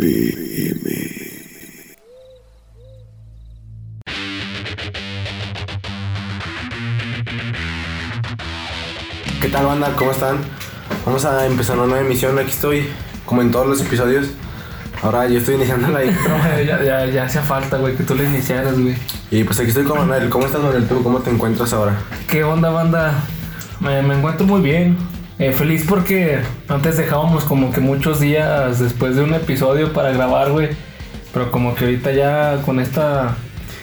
¿Qué tal banda? ¿Cómo están? Vamos a empezar una nueva emisión. Aquí estoy, como en todos los episodios. Ahora yo estoy iniciando la intro. ya, ya, ya hacía falta, güey, que tú le iniciaras, güey. Y pues aquí estoy con Manuel. ¿Cómo estás, Manuel? ¿Tú cómo te encuentras ahora? ¿Qué onda, banda? Me, me encuentro muy bien. Eh, feliz porque antes dejábamos como que muchos días después de un episodio para grabar, güey. Pero como que ahorita ya con esta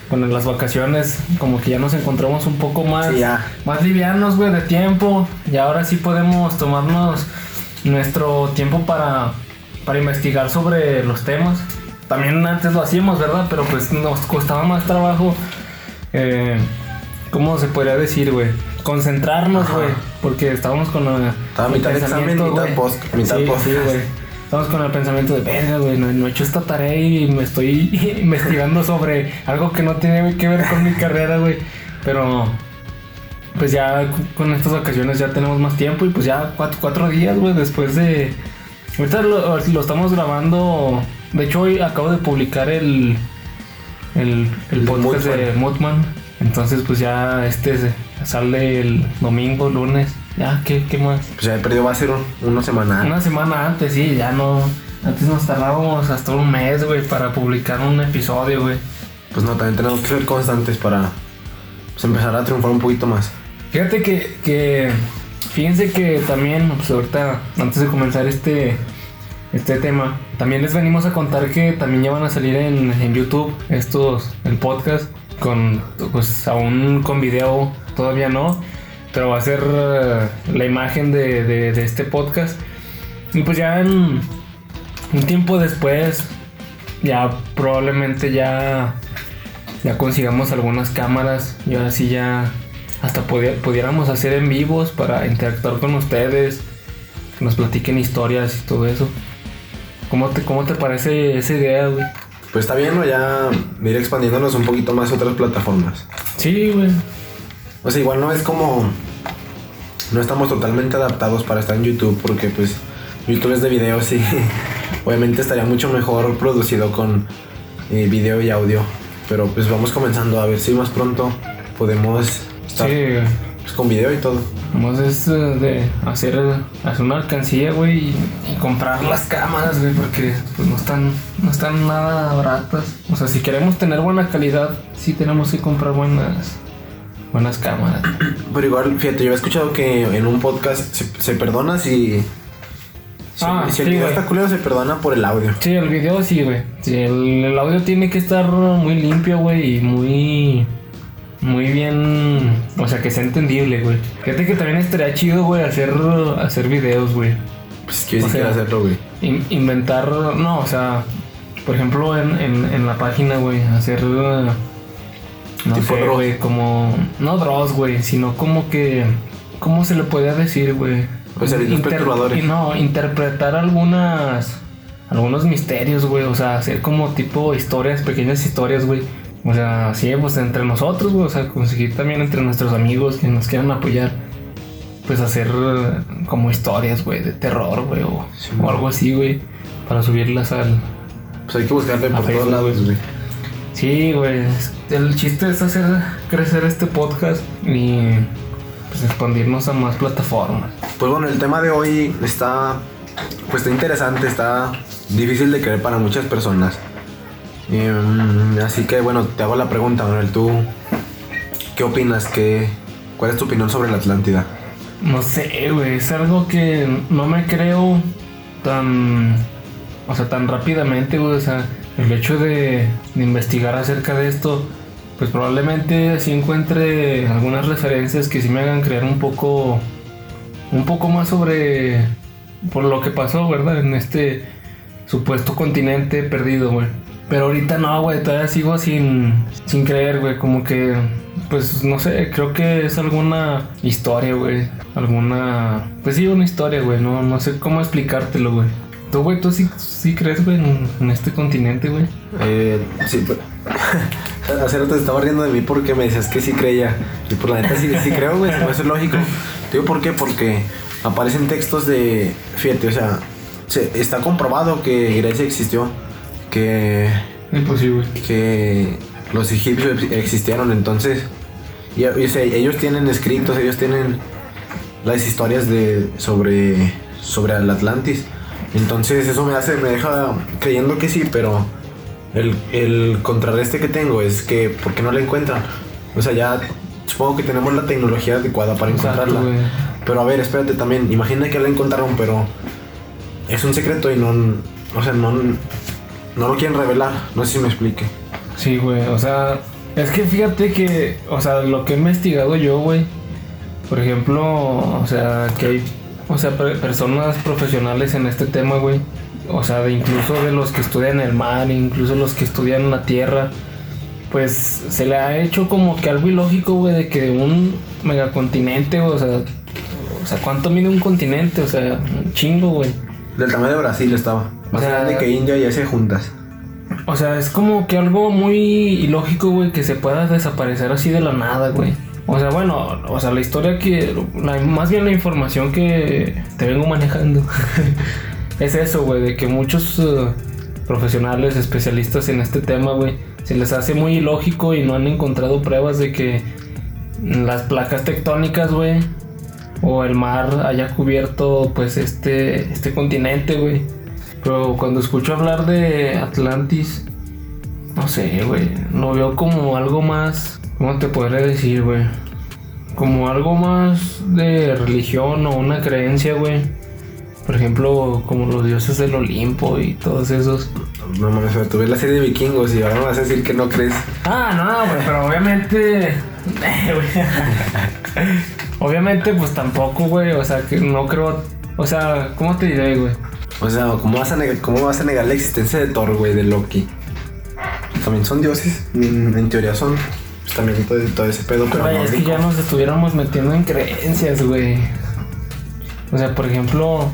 con las vacaciones como que ya nos encontramos un poco más Sí, ya. más livianos, güey, de tiempo. Y ahora sí podemos tomarnos nuestro tiempo para para investigar sobre los temas. También antes lo hacíamos, ¿verdad? Pero pues nos costaba más trabajo eh, ¿cómo se podría decir, güey? Concentrarnos, güey, porque estábamos con la Estaba mitad de examen, mitad güey. post- mitad sí, güey. Estamos con el pensamiento de, verga, güey, no, no he hecho esta tarea y me estoy investigando sobre algo que no tiene que ver con mi carrera, güey. Pero, pues ya con estas ocasiones ya tenemos más tiempo y pues ya cuatro, cuatro días, güey, después de... Ahorita lo, lo estamos grabando, de hecho hoy acabo de publicar el, el, el podcast de Moodman. Entonces, pues ya este sale el domingo, lunes. Ya, ¿qué, qué más? Pues ya he perdido, va a ser un, una semana. Una semana antes, sí, ya no. Antes nos tardábamos hasta un mes, güey, para publicar un episodio, güey. Pues no, también tenemos que ser constantes para pues, empezar a triunfar un poquito más. Fíjate que, que. Fíjense que también, pues ahorita, antes de comenzar este. Este tema, también les venimos a contar que también ya van a salir en, en YouTube estos, el podcast, con, pues aún con video, todavía no, pero va a ser eh, la imagen de, de- este podcast. Y pues ya en un tiempo después, ya probablemente ya, ya consigamos algunas cámaras y ahora sí ya hasta pudi- pudiéramos hacer en vivos para interactuar con ustedes, que nos platiquen historias y todo eso. ¿Cómo te, cómo te parece esa idea, güey? Pues está bien, ¿no? Ya ir expandiéndonos un poquito más a otras plataformas. Sí, güey. O sea, igual no es como. No estamos totalmente adaptados para estar en YouTube porque, pues, YouTube es de videos y obviamente estaría mucho mejor producido con eh, video y audio. Pero, pues, vamos comenzando a ver si más pronto podemos estar Sí, pues, con video y todo. Vamos es eh, de hacer, hacer una alcancía, güey, y, y comprar las cámaras, güey, porque pues no están, no están nada baratas. O sea, si queremos tener buena calidad, sí tenemos que comprar buenas, buenas cámaras. Pero igual, fíjate, yo he escuchado que en un podcast se, se perdona si. Si, Ah, si el sí, video está culero, se perdona por el audio. Sí, el video sí, güey. Sí, el, el audio tiene que estar muy limpio, güey, y muy. Muy bien. O sea, que sea entendible, güey. Fíjate que también estaría chido, güey, hacer, hacer videos, güey. Pues que sí quiero hacerlo, güey. In- inventar, no, o sea, por ejemplo, en, en, en la página, güey, hacer. uh, No Tipo sé, güey, como. No draws, güey, sino como que. ¿Cómo se le podría decir, güey? Pues perturbadores. y No, interpretar algunas. Algunos misterios, güey, o sea, hacer como tipo historias, pequeñas historias, güey. O sea, sí, pues entre nosotros, güey, o sea, conseguir también entre nuestros amigos que nos quieran apoyar pues hacer eh, como historias, güey, de terror, güey, o, Sí, o güey. algo así, güey, para subirlas al... Pues hay que buscarle por todos lados, güey. Sí, güey, el chiste es hacer crecer este podcast y pues expandirnos a más plataformas. Pues bueno, el tema de hoy está. Pues está interesante, está difícil de creer para muchas personas. Em, así que bueno, te hago la pregunta, Manuel, ¿tú qué opinas? ¿Qué, ¿Cuál es tu opinión sobre la Atlántida? No sé, güey, es algo que no me creo tan... O sea, tan rápidamente, güey, o sea, el hecho de, investigar acerca de esto, pues probablemente sí encuentre algunas referencias que sí me hagan creer un poco... Un poco más sobre... Por lo que pasó, ¿verdad? En este supuesto continente perdido, güey. Pero ahorita no, güey, todavía sigo sin, sin creer, güey, como que, pues no sé, creo que es alguna historia, güey, alguna, pues sí, una historia, güey, no, no sé cómo explicártelo, güey. Tú, güey, tú sí, sí crees, güey, en, en este continente, güey. Eh, sí, pero. Hace rato te estaba riendo de mí porque me decías que sí creía. Y por la neta sí, sí creo, güey, no es lógico. Digo por qué, porque aparecen textos de. Fíjate, o sea, se- está comprobado que Grecia existió. Que, Imposible. que los egipcios existieron, entonces, y, y, o sea, ellos tienen escritos, ellos tienen las historias de sobre sobre el Atlantis. Entonces eso me hace, me deja creyendo que sí, pero el, el contrarreste que tengo es que, ¿por qué no la encuentran? O sea, ya supongo que tenemos la tecnología adecuada para Exacto, encontrarla. Pero a ver, espérate también, imagina que la encontraron, pero es un secreto y no, o sea, no, no lo quieren revelar. No sé si me explique. Sí, güey, o sea, es que fíjate que, o sea, lo que he investigado yo, güey, por ejemplo, o sea, que hay, o sea, per- personas profesionales en este tema, güey, o sea, de incluso de los que estudian el mar, incluso los que estudian la tierra, pues se le ha hecho como que algo ilógico, güey, de que un megacontinente, o sea, o sea, ¿cuánto mide un continente? O sea, un chingo, güey. Del tamaño de Brasil estaba. Más O sea, grande que India y Asia juntas. O sea, es como que algo muy ilógico, güey, que se pueda desaparecer así de la nada, güey. O sea, bueno, o sea, la historia que, la- más bien la información que te vengo manejando, es eso, güey, de que muchos eh, profesionales, especialistas en este tema, güey, se les hace muy ilógico y no han encontrado pruebas de que las placas tectónicas, güey, o el mar haya cubierto, pues, este, este continente, güey. Pero cuando escucho hablar de Atlantis, no sé, güey, lo veo como algo más, ¿cómo te podría decir, güey? Como algo más de religión o una creencia, güey. Por ejemplo, como los dioses del Olimpo y todos esos. No mames, o sea, tú ves la serie de vikingos y ahora me vas a decir que no crees. Ah, no, güey, pero obviamente. obviamente, pues tampoco, güey. O sea, que no creo. O sea, ¿cómo te diré, güey? O sea, ¿cómo vas a negar, cómo vas a negar la existencia de Thor, güey, de Loki? También son dioses, en, en teoría son. Pues también todo, todo ese pedo, pero Güey, es que ya nos estuviéramos metiendo en creencias, güey. O sea, por ejemplo,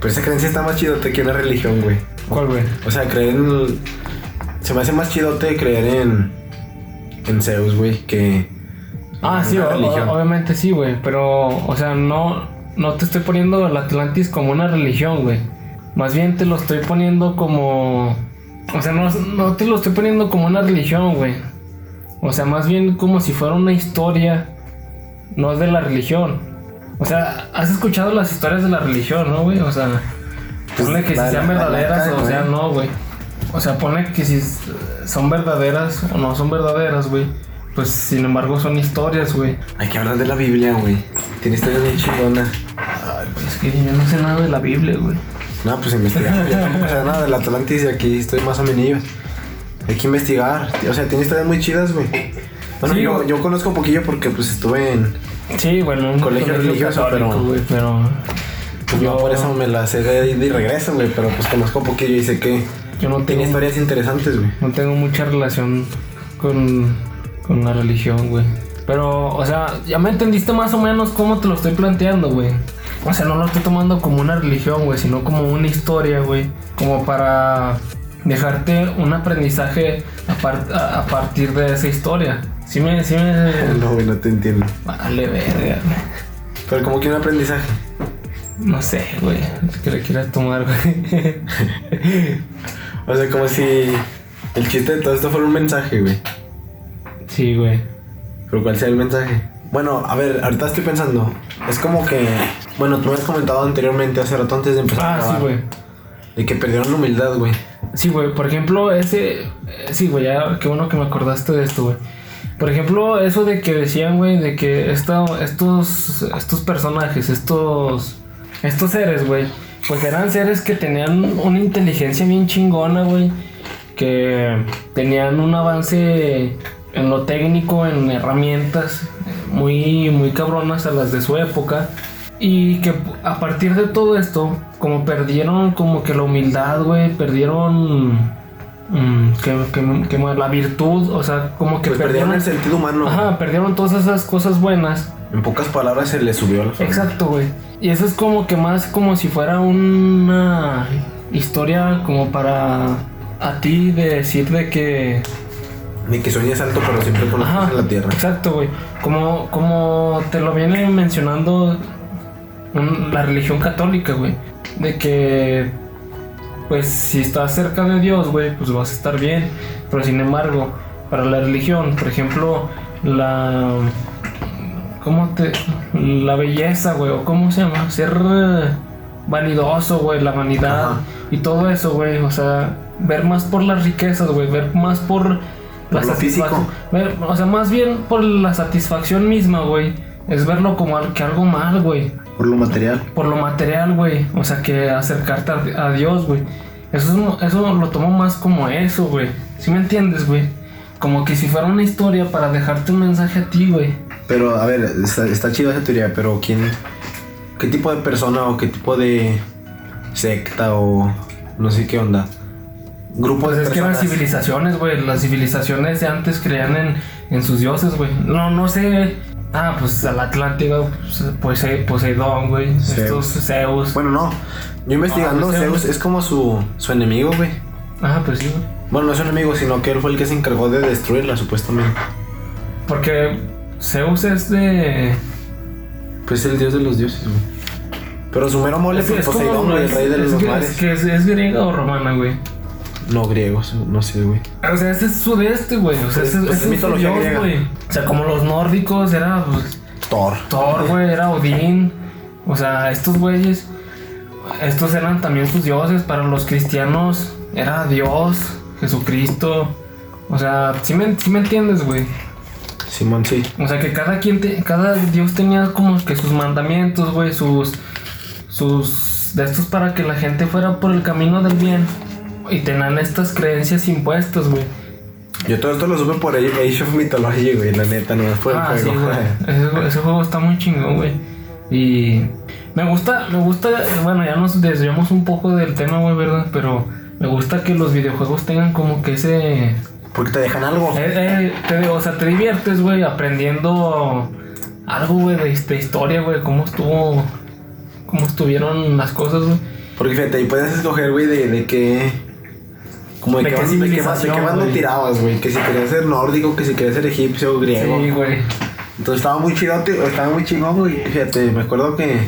Pero esa creencia está más chidote que una religión, güey. ¿cuál, güey? O sea, creer en. Se me hace más chidote creer en. En Zeus, güey, que. Ah, sí, o- obviamente sí, güey. Pero, o sea, no, no te estoy poniendo el Atlantis como una religión, güey. Más bien te lo estoy poniendo como. O sea, no, no te lo estoy poniendo como una religión, güey. O sea, más bien como si fuera una historia. No es de la religión. O sea, has escuchado las historias de la religión, ¿no, güey? O sea, Pues, ponle que la- si sean la- verdaderas la- o sea, no, güey. O sea, pone que si son verdaderas o no son verdaderas, güey. Pues sin embargo son historias, güey. Hay que hablar de la Biblia, güey. Tiene historias bien chingonas. Ay, pues es que yo no sé nada de la Biblia, güey. No, pues investigar. Yo tampoco sé nada del Atlantis y aquí estoy más o menos. Hay que investigar. O sea, tiene historias muy chidas, güey. Bueno, Sí, yo, güey. yo conozco un poquillo porque pues estuve en. Sí, bueno, un Colegio religioso, pero- güey, pero Pues Yo- no, por eso me la sé de y regreso, güey. Pero pues conozco un poquillo y sé que yo no tiene tengo, historias interesantes, güey. no tengo mucha relación con, con la religión, güey. Pero, o sea, ya me entendiste más o menos cómo te lo estoy planteando, güey. O sea, no lo estoy tomando como una religión, güey, sino como una historia, güey. Como para dejarte un aprendizaje a, par- a- a partir de esa historia. Sí me, sí me... No, güey, no te entiendo. Vale, verga. Pero como que un aprendizaje. No sé, güey. Es que le quieras tomar, güey. O sea, como si el chiste de todo esto fuera un mensaje, güey. Sí, güey. Pero ¿cuál sea el mensaje? Bueno, a ver, ahorita estoy pensando. Es como que. Bueno, tú me has comentado anteriormente, hace rato antes de empezar a Ah, sí, grabar, güey. De que perdieron la humildad, güey. Sí, güey. Por ejemplo, ese. eh, Sí, güey, ya qué bueno que me acordaste de esto, güey. Por ejemplo, eso de que decían, güey, de que esta- estos, estos personajes, estos, estos seres, güey, pues eran seres que tenían una inteligencia bien chingona, güey, que tenían un avance en lo técnico, en herramientas muy, muy cabronas a las de su época. Y que a partir de todo esto, como perdieron como que la humildad, güey, perdieron mm, que, que- que la virtud, o sea, como que Pues perdieron el sentido humano. Ajá, perdieron todas esas cosas buenas. En pocas palabras se le subió la fama. Exacto, güey. Y eso es como que más como si fuera una historia como para a ti de decir de que Ni que sueñes alto, pero siempre con Ajá, en la tierra. Exacto, güey. Como, como te lo viene mencionando un- la religión católica, güey. De que pues si estás cerca de Dios, güey, pues vas a estar bien. Pero sin embargo, para la religión, por ejemplo, la... ¿Cómo te...? La belleza, güey, o cómo se llama, ser eh, vanidoso, güey, la vanidad Ajá. y todo eso, güey, o sea, ver más por las riquezas, güey, ver más por la lo físico. satisfacción, ver- o sea, más bien por la satisfacción misma, güey, es verlo como al- que algo mal, güey, Por lo material. por lo material, güey, o sea, que acercarte a, a Dios, güey, eso, es eso lo tomo más como eso, güey, ¿sí me entiendes, güey? Como que si fuera una historia para dejarte un mensaje a ti, güey. Pero, a ver, está, está chido esa teoría, pero ¿quién... ¿Qué tipo de persona o qué tipo de secta o no sé qué onda? Grupo Pues de es que eran civilizaciones, güey. Las civilizaciones de antes creían en, en sus dioses, güey. No, no sé. Ah, pues al Atlántico, pues, Pose- Poseidón, güey. Estos Zeus. Bueno, no. Yo investigando, Ah, pues, Zeus Zeus. es como su, su enemigo, güey. Ah, pues sí, güey. Bueno, no es su enemigo, sino que él fue el que se encargó de destruirla, supuestamente. Porque Zeus es de. Pues es el dios de los dioses, güey. Pero su mero mole es, fue es como- Poseidón, güey, el rey de los mares. Es que es, es griega o romana, güey. No griegos, no sé, güey. O sea, ese es sudeste, güey. O sea, Pues- ese, pues ese es es mitología dios, griega. güey. O sea, como los nórdicos era pues, Thor. Thor, güey, era Odín. O sea, estos güeyes, estos eran también sus dioses. Para los cristianos era Dios, Jesucristo. O sea, sí me, sí me entiendes, güey. Simón, sí. O sea, que cada quien, te- cada Dios tenía como que sus mandamientos, güey, sus, sus, de estos para que la gente fuera por el camino del bien. Y tenían estas creencias impuestas, güey. Yo todo esto lo supe por Age of Mythology, güey, la neta, no el Ah, sí, juego. güey. Ese, ese juego está muy chingón, güey. Y me gusta, me gusta, bueno, ya nos desviamos un poco del tema, güey, ¿verdad? Pero me gusta que los videojuegos tengan como que ese... Eh, Porque te dejan algo. eh, te- o sea, te diviertes, güey, aprendiendo algo, güey, de, de historia, güey, cómo estuvo, cómo estuvieron las cosas, güey. Porque fíjate, ahí puedes escoger, güey, de, de qué. Como de, ¿De qué, qué bando- de qué, ba- de tirabas, güey. Que si querías ser nórdico, que si querías ser egipcio, griego. Sí, güey. Entonces estaba muy chido, tío, estaba muy chingón, güey. Fíjate, me acuerdo que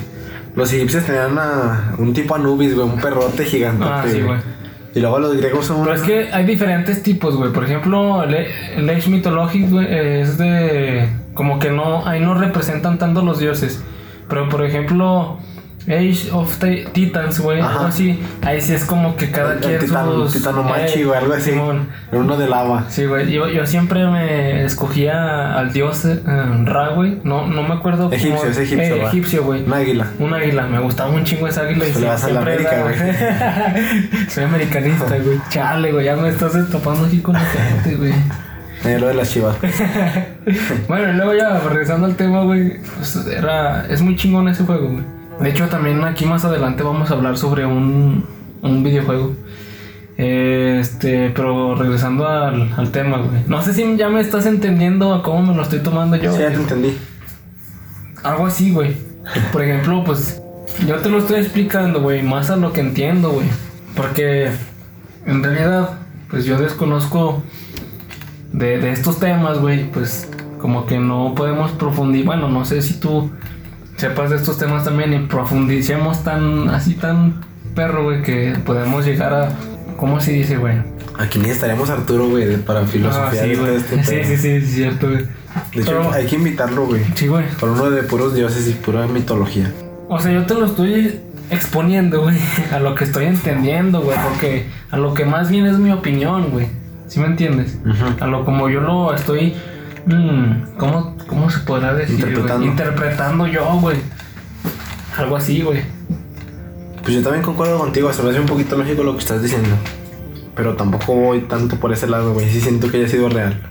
los egipcios tenían a un tipo Anubis, güey, un perrote gigante. Ah, sí, güey. Y luego los griegos son. Pero es que hay diferentes tipos, güey. Por ejemplo, el, el Age Mythologic, güey, es de. Como que no. Ahí no representan tanto los dioses. Pero por ejemplo, Age of Ti- Titans, güey, Ajá. así. Ahí sí es como que cada el quien titano, sus. titanomachi, eh, güey, algo así. Simón. Uno de lava. Sí, güey. Yo, yo siempre me escogía al dios eh, Ra, güey. No, no me acuerdo. cómo- Egipcio, es egipcio, Eh, egipcio, güey. Un águila. Un águila, me gustaba un chingo esa águila y Pues le vas a la América, era- Soy americanista, güey. Chale, güey, ya me estás destapando aquí con la gente, güey. Eh, lo de las chivas. Bueno, y luego ya regresando al tema, güey, pues era es muy chingón ese juego, güey. De hecho, también aquí más adelante vamos a hablar sobre un, un videojuego. Este, pero regresando al, al tema, güey. No sé si ya me estás entendiendo a cómo me lo estoy tomando yo. Sí, ya te entendí. Algo así, güey. Por ejemplo, pues yo te lo estoy explicando, güey, más a lo que entiendo, güey. Porque en realidad, pues yo desconozco de, de estos temas, güey, pues como que no podemos profundizar. Bueno, no sé si tú sepas de estos temas también y profundicemos tan, así tan perro, güey, que podemos llegar a... ¿Cómo se dice, güey? Aquí necesitaríamos a Arturo, güey, para filosofía. Ah, sí, todo este Sí, sí, sí, es cierto, güey. De hecho, Pero- hay que invitarlo, güey. Sí, güey. Por uno de puros dioses y pura mitología. O sea, yo te lo estoy exponiendo, güey, a lo que estoy entendiendo, güey, porque a lo que más bien es mi opinión, güey. ¿Sí me entiendes? A lo como yo lo estoy, mm, ¿cómo, ¿cómo se podrá decir? Interpretando. Interpretando yo, güey. Algo así, güey. Pues yo también concuerdo contigo, se me hace un poquito lógico lo que estás diciendo. Pero tampoco voy tanto por ese lado, güey. Sí siento que haya sido real.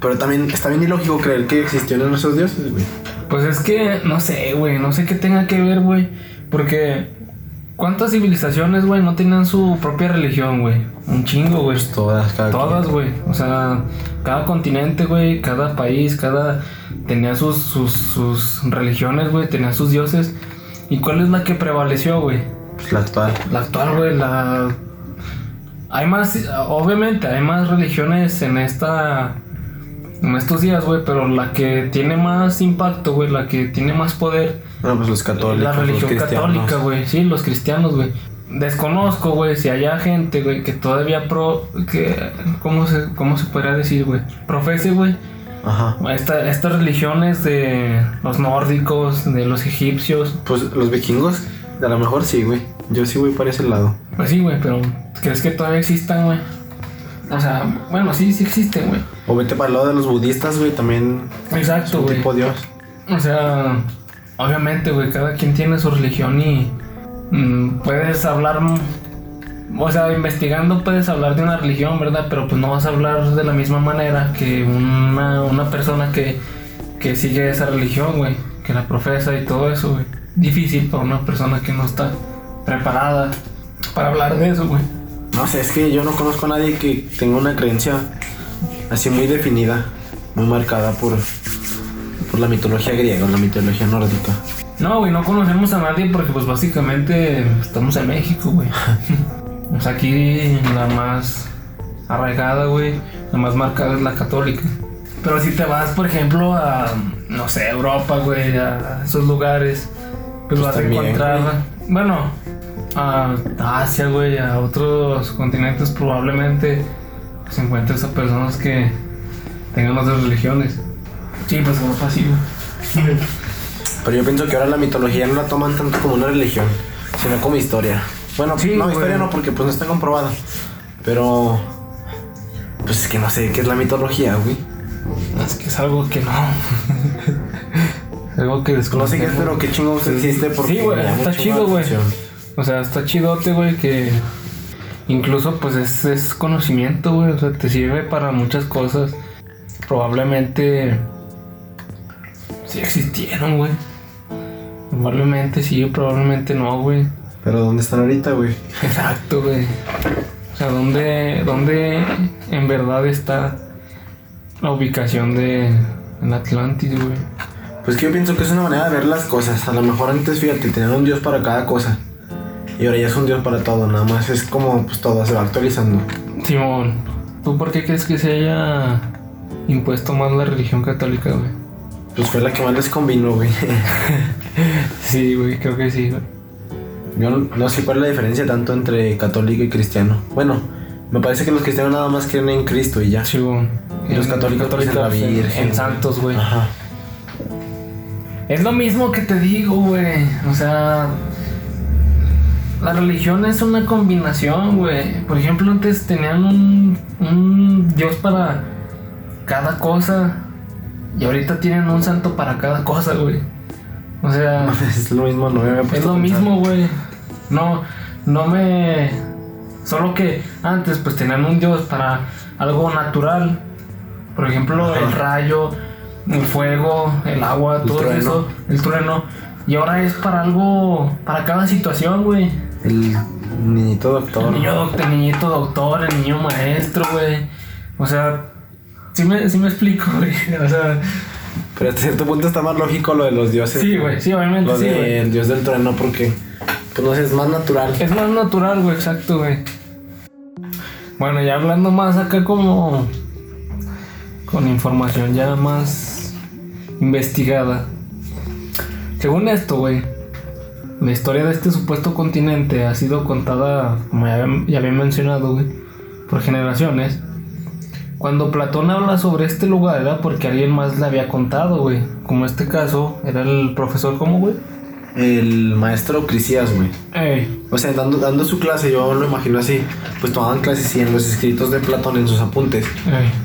Pero también está bien ilógico creer que existieron esos dioses, güey. Pues es que, no sé, güey, no sé qué tenga que ver, güey. Porque, ¿cuántas civilizaciones, güey, no tenían su propia religión, güey? Un chingo, güey. Todas, cada Todas, güey. O sea, cada continente, güey, cada país, cada. tenía sus, sus, sus religiones, güey, tenía sus dioses. ¿Y cuál es la que prevaleció, güey? Pues la actual. La actual, güey, la. Hay más. Obviamente, hay más religiones en esta. En estos días, güey, pero la que tiene más impacto, güey, la que tiene más poder Bueno, pues los católicos, la religión los católica, güey. Sí, los cristianos, güey. desconozco, güey, si haya gente, güey, que todavía pro, que, ¿cómo se, cómo se podría decir, güey? Profese, güey. Ajá. Esta, estas religiones de los nórdicos, de los egipcios. Pues los vikingos, a lo mejor sí, güey. Yo sí voy para ese lado. Pues sí, güey, pero ¿crees que todavía existan, güey? O sea, bueno, sí, sí existen, güey. O vete para el lado de los budistas, güey, también Exacto, güey. tipo dios. O sea, obviamente, güey, cada quien tiene su religión y mm, puedes hablar, o sea, investigando puedes hablar de una religión, ¿verdad? Pero pues no vas a hablar de la misma manera que una, una persona que, que sigue esa religión, güey, que la profesa y todo eso, güey. Difícil para una persona que no está preparada para hablar de eso, güey. No sé, es que yo no conozco a nadie que tenga una creencia así muy definida, muy marcada por, por la mitología griega o la mitología nórdica. No, güey, no conocemos a nadie porque pues básicamente estamos en México, güey. o sea, aquí la más arraigada, güey, la más marcada es la católica. Pero si te vas, por ejemplo, a, no sé, Europa, güey, a esos lugares, pues, Pues vas también, a encontrar, bueno, a Asia, güey, a otros continentes probablemente se encuentres a personas que tengan otras religiones. Sí, pues Europa sí, güey. Pero yo pienso que ahora la mitología no la toman tanto como una religión, sino como historia. Bueno, Sí, no, güey. historia no, porque pues no está comprobada. Pero. Pues es que no sé qué es la mitología, güey. Es que es algo que no. es algo que No sé qué es, pero qué chingón que existe porque. Sí, güey, está chido, güey. O sea, está chidote, güey, que incluso pues es, es conocimiento, güey. O sea, te sirve para muchas cosas. Probablemente sí existieron, güey. Probablemente sí, probablemente no, güey. Pero ¿dónde están ahorita, güey? Exacto, güey. O sea, ¿dónde, ¿dónde en verdad está la ubicación de en Atlantis, güey? Pues que yo pienso que es una manera de ver las cosas. A lo mejor antes, fíjate, tenían un dios para cada cosa. Y ahora ya es un dios para todo. Nada más es como, pues todo se va actualizando. Simón, ¿tú por qué crees que se haya impuesto más la religión católica, güey? Pues fue la que más les convino, güey. Sí, güey, creo que sí, güey. Yo no, no sé cuál es la diferencia tanto entre católico y cristiano. Bueno, me parece que los cristianos nada más creen en Cristo y ya. Sí, güey. Y los católicos pues, en la en- Virgen. En santos, güey. Ajá. Es lo mismo que te digo, güey. O sea, la religión es una combinación, güey. Por ejemplo, antes tenían un, un dios para cada cosa. Y ahorita tienen un santo para cada cosa, güey. O sea, Es lo mismo, no me es lo mismo, güey. No, no me. Solo que antes, pues tenían un dios para algo natural. Por ejemplo, Ajá. el rayo, el fuego, el agua, El todo trueno. eso, el trueno. Y ahora es para algo, para cada situación, güey. El niñito doctor. El niño doc- el niñito doctor, el niño maestro, güey. O sea, sí me, sí me explico, güey. O sea, Pero hasta cierto punto está más lógico lo de los dioses. sí, güey, sí, obviamente Lo sí, güey. del dios del trueno porque, pues no sé, es más natural. Es más natural, güey, exacto, güey. Bueno, ya hablando más acá como con información ya más investigada. Según esto, güey, la historia de este supuesto continente ha sido contada, como ya, ya había mencionado, güey, por generaciones. Cuando Platón habla sobre este lugar era porque alguien más le había contado, güey. Como este caso, era el profesor, ¿cómo, güey? El maestro Crisías, güey. Ey, O sea, dando, dando su clase, yo lo imagino así. Pues tomaban clases y en los escritos de Platón, en sus apuntes,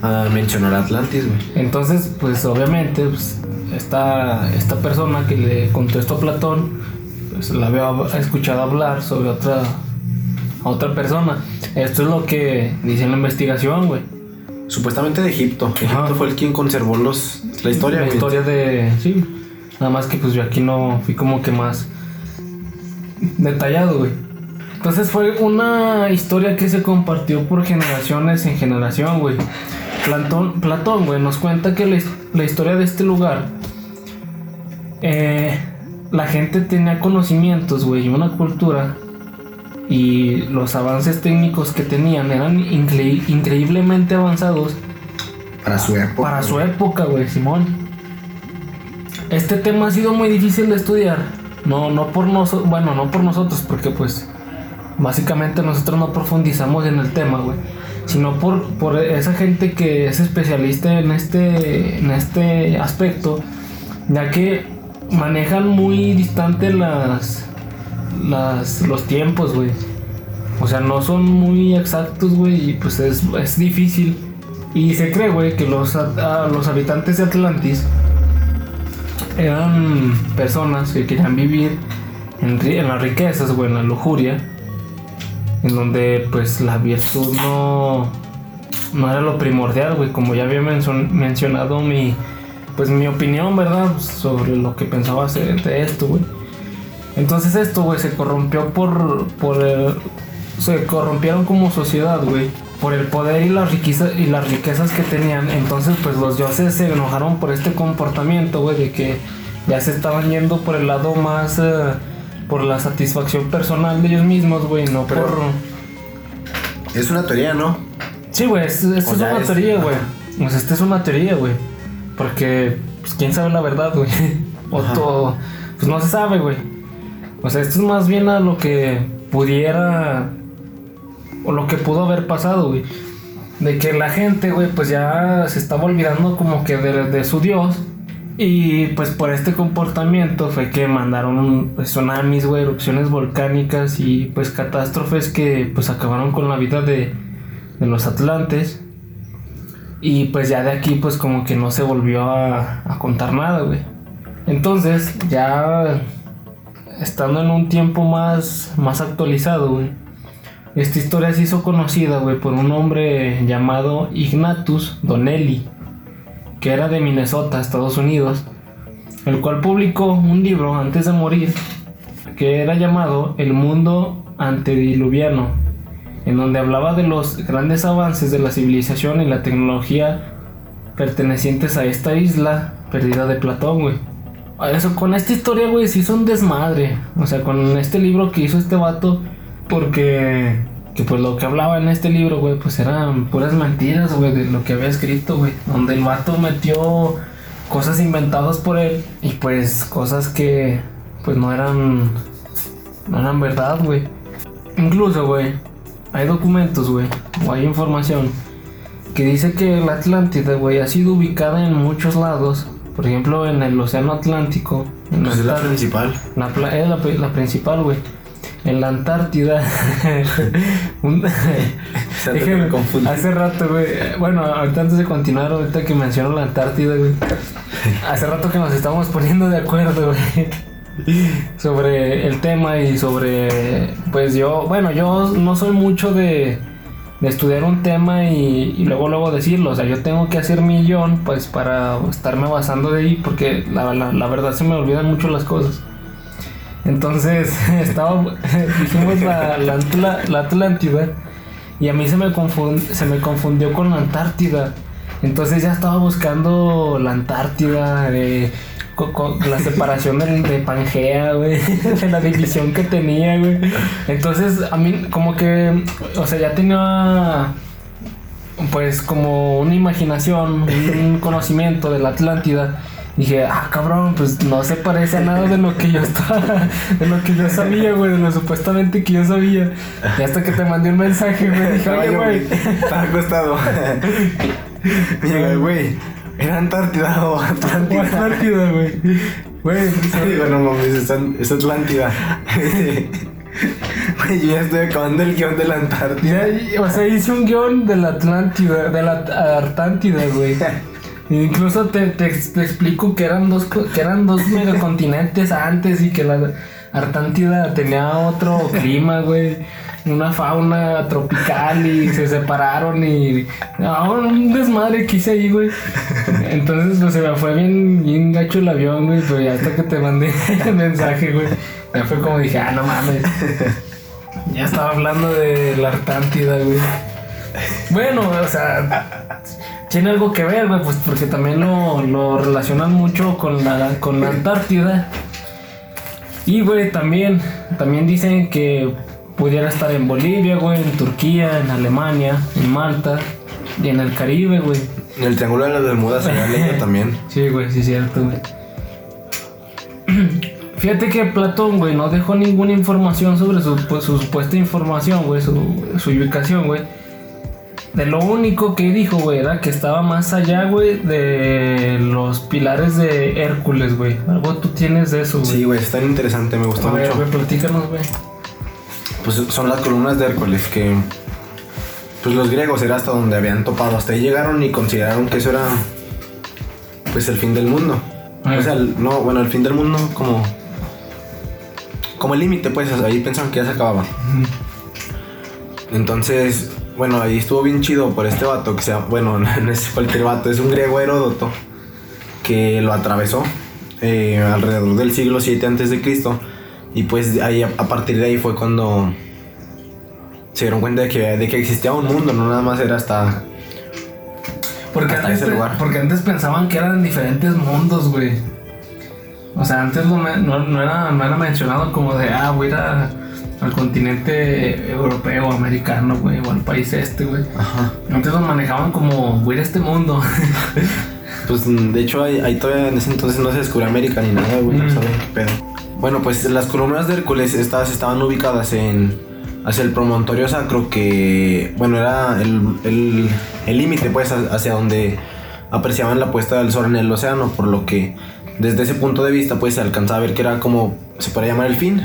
a mencionar Atlantis, güey. Entonces, pues obviamente, pues, esta, esta persona que le contó esto a Platón, pues la había escuchado hablar sobre otra, a otra persona. Esto es lo que dice en la investigación, güey. Supuestamente de Egipto. Ajá. Egipto fue el quien conservó los, la historia, La güey. historia de... Sí, nada más que pues yo aquí no fui como que más detallado, güey. Entonces fue una historia que se compartió por generaciones en generación, güey. Platón, Platón, güey, nos cuenta que la historia de este lugar, eh, la gente tenía conocimientos, güey, y una cultura, y los avances técnicos que tenían eran incre- increíblemente avanzados Para su época. para su época, güey, Simón. Este tema ha sido muy difícil de estudiar. No, no por nosotros, bueno, no por nosotros, porque pues básicamente nosotros no profundizamos en el tema, güey. Sino por, por esa gente que es especialista en este, en este aspecto, ya que manejan muy distante las, las, los tiempos, güey. O sea, no son muy exactos, güey, y pues es, es difícil. Y se cree, güey, que los, los habitantes de Atlantis eran personas que querían vivir en, en las riquezas, güey, en la lujuria, en donde pues la virtud no, no era lo primordial, güey, como ya había mencionado mi, pues mi opinión, ¿verdad? Sobre lo que pensaba hacer de esto, güey. Entonces esto, güey, se corrompió por, por el, se corrompieron como sociedad, güey. Por el poder y las, riquezas, y las riquezas que tenían. Entonces, pues los dioses se enojaron por este comportamiento, güey, de que ya se estaban yendo por el lado más... Eh, por la satisfacción personal de ellos mismos, güey, no Pero por... Es una teoría, ¿no? Sí, güey, esto es, una teoría, güey. Pues esta es una teoría, güey. Porque, pues, quién sabe la verdad, güey. o todo... Pues no se sabe, güey. O sea, esto es más bien a lo que pudiera o lo que pudo haber pasado, güey. De que la gente, güey, pues ya se estaba olvidando como que de, su Dios. Y pues por este comportamiento fue que mandaron pues, tsunamis, güey, erupciones volcánicas y pues catástrofes que pues acabaron con la vida de, de los atlantes. Y pues ya de aquí pues como que no se volvió a, a contar nada, güey. Entonces ya estando en un tiempo más, más actualizado, esta historia se hizo conocida, güey, por un hombre llamado Ignatus Donnelly, que era de Minnesota, Estados Unidos, el cual publicó un libro antes de morir que era llamado El mundo antediluviano, en donde hablaba de los grandes avances de la civilización y la tecnología pertenecientes a esta isla perdida de Platón, güey. Eso, con esta historia, güey, se hizo un desmadre. O sea, con este libro que hizo este vato, porque que pues lo que hablaba en este libro, güey, pues eran puras mentiras, güey, de lo que había escrito, güey. Donde el vato metió cosas inventadas por él y pues cosas que pues no eran no eran verdad, güey. Incluso, güey, hay documentos, güey, o hay información que dice que la Atlántida, güey, ha sido ubicada en muchos lados. Por ejemplo, en el Océano Atlántico. En pues es la principal. La, es la, la principal, güey en la Antártida. hace rato, güey. Bueno, ahorita antes de continuar, ahorita que menciono la Antártida, güey. Hace rato que nos estamos poniendo de acuerdo, güey. Sobre el tema y sobre. Pues yo, bueno, yo no soy mucho de, de estudiar un tema y, luego luego decirlo. O sea, yo tengo que hacer millón, pues para estarme basando de ahí, porque la, la verdad se me olvidan mucho las cosas. Entonces, estaba, dijimos la, la, Atlántida y a mí se me, se me confundió con la Antártida. Entonces ya estaba buscando la Antártida, con, la separación de, Pangea, güey, de la división que tenía, güey. Entonces, a mí como que, o sea, ya tenía pues como una imaginación, un conocimiento de la Atlántida dije, ah, cabrón, pues no se parece a nada de lo que yo estaba, de lo que yo sabía, güey, de lo supuestamente que yo sabía. Y hasta que te mandé un mensaje, güey, dije, oye, güey. Estaba acostado. Mira, güey, era Antártida o Atlántida. O Atlántida, güey. Güey, digo, no mames, es, es Atlántida. Güey, yo ya estoy acabando el guion de la Antártida. o sea, hice un guion de la Atlántida, de la Artántida, güey. Incluso te, te, explico que eran dos que eran dos megacontinentes antes y que la Artántida tenía otro clima, güey. Una fauna tropical y se separaron y. Ah, un desmadre que hice ahí, güey. Entonces, pues se me fue bien, bien gacho el avión, güey. Pero ya hasta que te mandé el mensaje, güey. Ya fue como dije, ah, no mames. Ya estaba hablando de la Artántida, güey. Bueno, o sea tiene algo que ver, güey, pues porque también lo, lo relacionan mucho con la, con la Antártida. Y, güey, también, también dicen que pudiera estar en Bolivia, güey, en Turquía, en Alemania, en Malta y en el Caribe, güey. En el Triángulo de las Bermudas, en también. Sí, güey, sí, es cierto, güey. Fíjate que Platón, güey, no dejó ninguna información sobre su, pues, su supuesta información, güey, su, su ubicación, güey. De lo único que dijo, güey, era que estaba más allá, güey, de los pilares de Hércules, güey. Algo tú tienes de eso, güey. Sí, güey, está interesante, me gustó A ver, mucho. güey, platícanos, güey. Pues son las columnas de Hércules que pues los griegos era hasta donde habían topado, hasta ahí llegaron y consideraron que eso era pues el fin del mundo. Ah. O sea, no, bueno, el fin del mundo como como el límite, pues ahí pensaban que ya se acababa. Entonces, bueno, ahí estuvo bien chido por este vato que sea, bueno, no es cualquier vato, es un griego Heródoto que lo atravesó eh, alrededor del siglo 7 antes de Cristo y pues ahí a, partir de ahí fue cuando se dieron cuenta de que, de que existía un mundo, no nada más era hasta Porque Hasta antes, ese lugar. porque antes pensaban que eran diferentes mundos, güey. O sea, antes no, no, no era, no era mencionado como de, ah, voy a ir a- al continente europeo, americano, güey, o al país este, güey. Ajá. Antes lo manejaban como, voy a ir a este mundo. Pues de hecho ahí, ahí todavía en ese entonces no se descubrió América ni nada, güey, no Mm. saben qué pedo. Bueno, pues las columnas de Hércules estaban ubicadas en hacia el promontorio sacro que bueno, era el el el límite pues ha- hacia donde apreciaban la puesta del sol en el océano, por lo que desde ese punto de vista pues se alcanzaba a ver que era como se podría llamar el fin.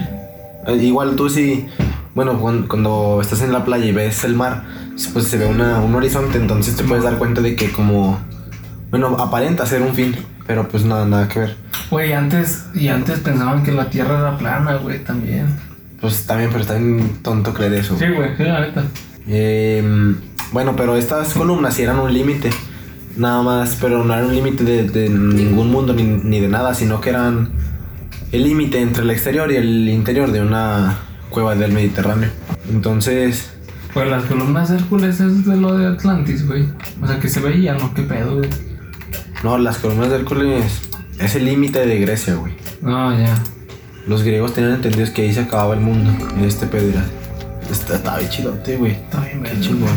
Eh, Igual tú si bueno, cuan- cuando estás en la playa y ves el mar, pues se ve una, un horizonte, entonces te puedes dar cuenta de que como bueno, aparenta ser un fin, pero pues nada, nada que ver. Güey, antes, y antes pensaban que la Tierra era plana, güey, también. Pues también, pero está bien tonto creer eso. Sí, güey, sí, la neta. Eh, bueno, pero estas columnas sí eran un límite. Nada más, pero no era un límite de, de ningún mundo ni, ni de nada, sino que eran el límite entre el exterior y el interior de una cueva del Mediterráneo. Entonces, Pues las columnas Hércules es de lo de Atlantis, güey. O sea, que se veían, ¿no? ¿Qué pedo, güey? No, las columnas de Hércules es el límite de Grecia, güey. No, ya. Los griegos tenían entendido que ahí se acababa el mundo. Este pedo era. Está, está bien chidote, güey. Está bien, Qué chingón.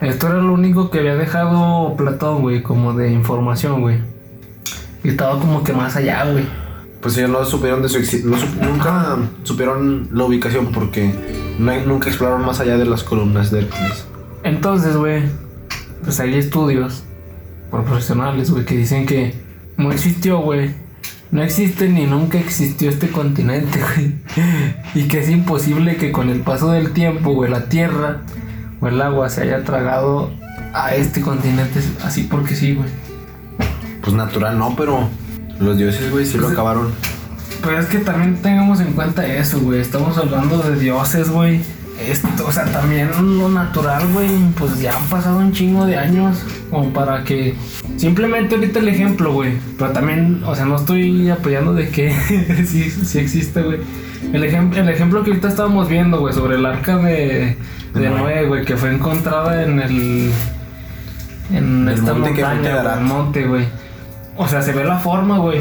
Esto era lo único que había dejado Platón, güey, como de información, güey. Y estaba como que más allá, güey. Pues ellos no supieron de su no sup- nunca supieron la ubicación porque no- nunca exploraron más allá de las columnas de Hércules. Entonces, güey, pues hay estudios por profesionales, güey, que dicen que no existió, güey. No existe ni nunca existió este continente, güey. Y que es imposible que con el paso del tiempo, güey, la tierra o el agua se haya tragado a este continente así porque sí, güey. Pues natural no, pero los dioses, güey, sí lo Pues- acabaron. Pero es que también tengamos en cuenta eso, güey. Estamos hablando de dioses, güey. Esto, o sea, también lo natural, güey. Pues ya han pasado un chingo de años. Como para que. Simplemente ahorita el ejemplo, güey. Pero también, o sea, no estoy apoyando de que sí, sí existe, güey. El, ejem- el ejemplo que ahorita estábamos viendo, güey, sobre el arca de, de Noé. Güey, que fue encontrada en el. En El esta monte montaña, monte güey, Ararat. el monte, güey. O sea, se ve la forma, güey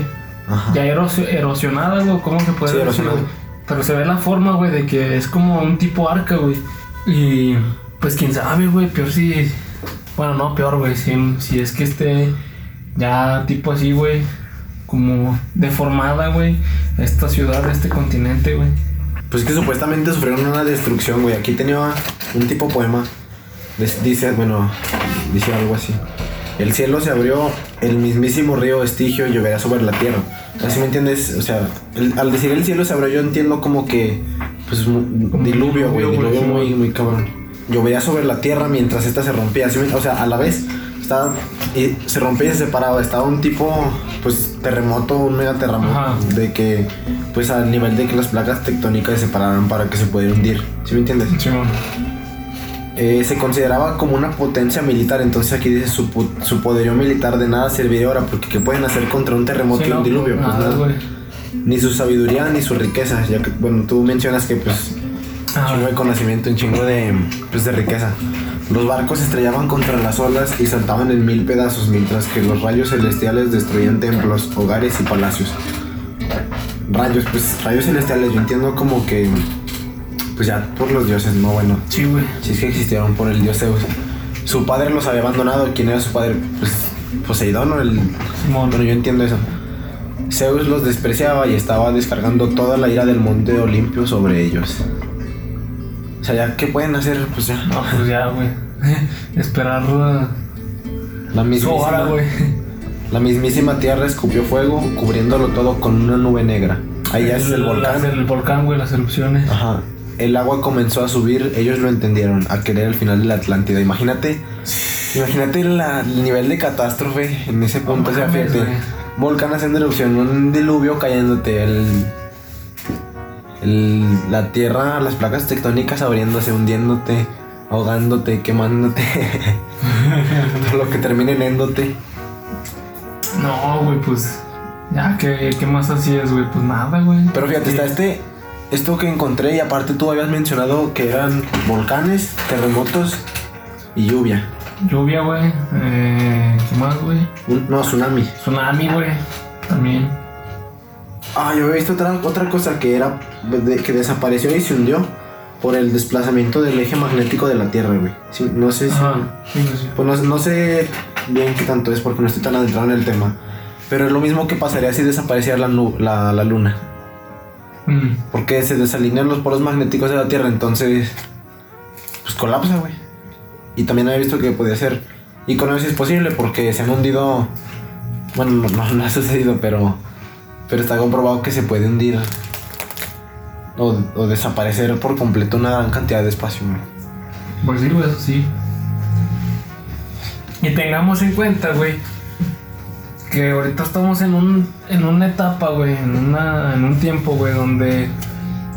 ya erosio- erosionada, güey, ¿cómo se puede Sí, decir, erosionada. güey? Pero se ve la forma, güey, de que es como un tipo arca, güey. Y pues quién sabe, güey, peor si. Bueno, no, peor, güey, si, si es que esté ya tipo así, güey, como deformada, güey, esta ciudad, este continente, güey. Pues que supuestamente sufrieron una destrucción, güey. Aquí tenía un tipo poema. Dice, bueno, dice algo así. El cielo se abrió, el mismísimo río Estigio lloverá sobre la tierra. Así me entiendes, o sea, el- al decir el cielo se abrió, yo entiendo como que, pues, diluvio, güey, diluvio, muy, muy cabrón. Llovería sobre la tierra mientras esta se rompía, así o sea, a la vez estaba, y se rompía y se separaba, estaba un tipo, pues, terremoto, un mega terremoto, de que, pues, al nivel de que las placas tectónicas se separaran para que se pudiera hundir, ¿sí me entiendes? Simón. Eh, se consideraba como una potencia militar, entonces aquí dice su, su poderío militar de nada serviría ahora, porque ¿qué pueden hacer contra un terremoto Sí, y un no, diluvio? Pues nada, nada. Ni su sabiduría ni su riqueza, ya que, bueno, tú mencionas que pues un Ah, chingo de conocimiento, un chingo de, pues, de riqueza. Los barcos se estrellaban contra las olas y saltaban en mil pedazos, mientras que los rayos celestiales destruían templos, hogares y palacios. Rayos, pues rayos celestiales, yo entiendo como que, pues ya por los dioses, no bueno. Sí, güey. Si es que existieron por el dios Zeus. Su padre los había abandonado. ¿Quién era su padre? Pues Poseidón o el. Simón. Bueno, yo entiendo eso. Zeus los despreciaba y estaba descargando toda la ira del monte Olimpio sobre ellos. O sea, ya, ¿qué pueden hacer? Pues ya. No, pues ya, güey. Esperar La mismísima, hora, güey. la mismísima tierra escupió fuego, cubriéndolo todo con una nube negra. Ahí ya es el volcán. las- El volcán, güey, las erupciones. Ajá. El agua comenzó a subir, ellos lo entendieron, a querer el final de la Atlántida. Imagínate, imagínate la- el nivel de catástrofe en ese punto. o sea, fíjate, güey. volcán haciendo erupción, un diluvio cayéndote, el, el- la tierra, las placas tectónicas abriéndose, hundiéndote, ahogándote, quemándote, todo lo que termine en éndote. No, güey, pues. Ya, ¿qué, qué más hacías, güey? Pues nada, güey. Pero fíjate, está este, esto que encontré y aparte tú habías mencionado que eran volcanes, terremotos y lluvia. Lluvia, güey. Eh, ¿Qué más, güey? No, tsunami. Tsunami, güey. También. Ah, yo había visto otra, otra cosa que era de- que desapareció y se hundió por el desplazamiento del eje magnético de la Tierra, güey. Sí, no sé si. Ajá. Sí, sí, sí. Pues no, no sé bien qué tanto es porque no estoy tan adentrado en el tema. Pero es lo mismo que pasaría si desapareciera la, la, la luna. Mm. Porque se desalinean los polos magnéticos de la Tierra, entonces. Pues colapsa, güey. Y también había visto que podía ser. Y con eso es posible porque se han hundido. Bueno, no, no, no ha sucedido, pero. Pero está comprobado que se puede hundir. O, o desaparecer por completo una gran cantidad de espacio, güey. Pues sí, güey, eso sí. Y tengamos en cuenta, güey, que ahorita estamos en un en una etapa, güey, en una en un tiempo, güey, donde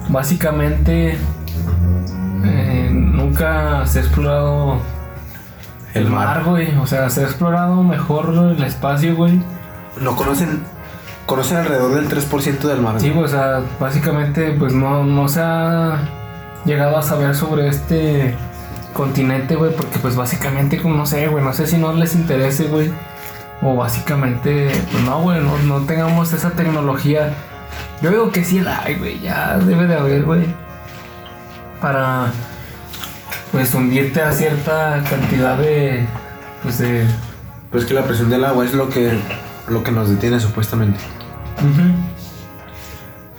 básicamente eh, nunca se ha explorado el, El mar, mar. güey, o sea, se ha explorado mejor el espacio, güey. No conocen. Conocen alrededor del 3% del mar. Sí, güey, o sea, básicamente pues no, no se ha llegado a saber sobre este continente, güey, porque pues básicamente, como no sé, güey, no sé si no les interese, güey, o básicamente, pues no, güey, no, no tengamos esa tecnología. Yo digo que sí la hay, güey, ya debe de haber, güey, para pues hundirte a cierta cantidad de, pues de... Pero es que la presión del agua es lo que, lo que nos detiene supuestamente.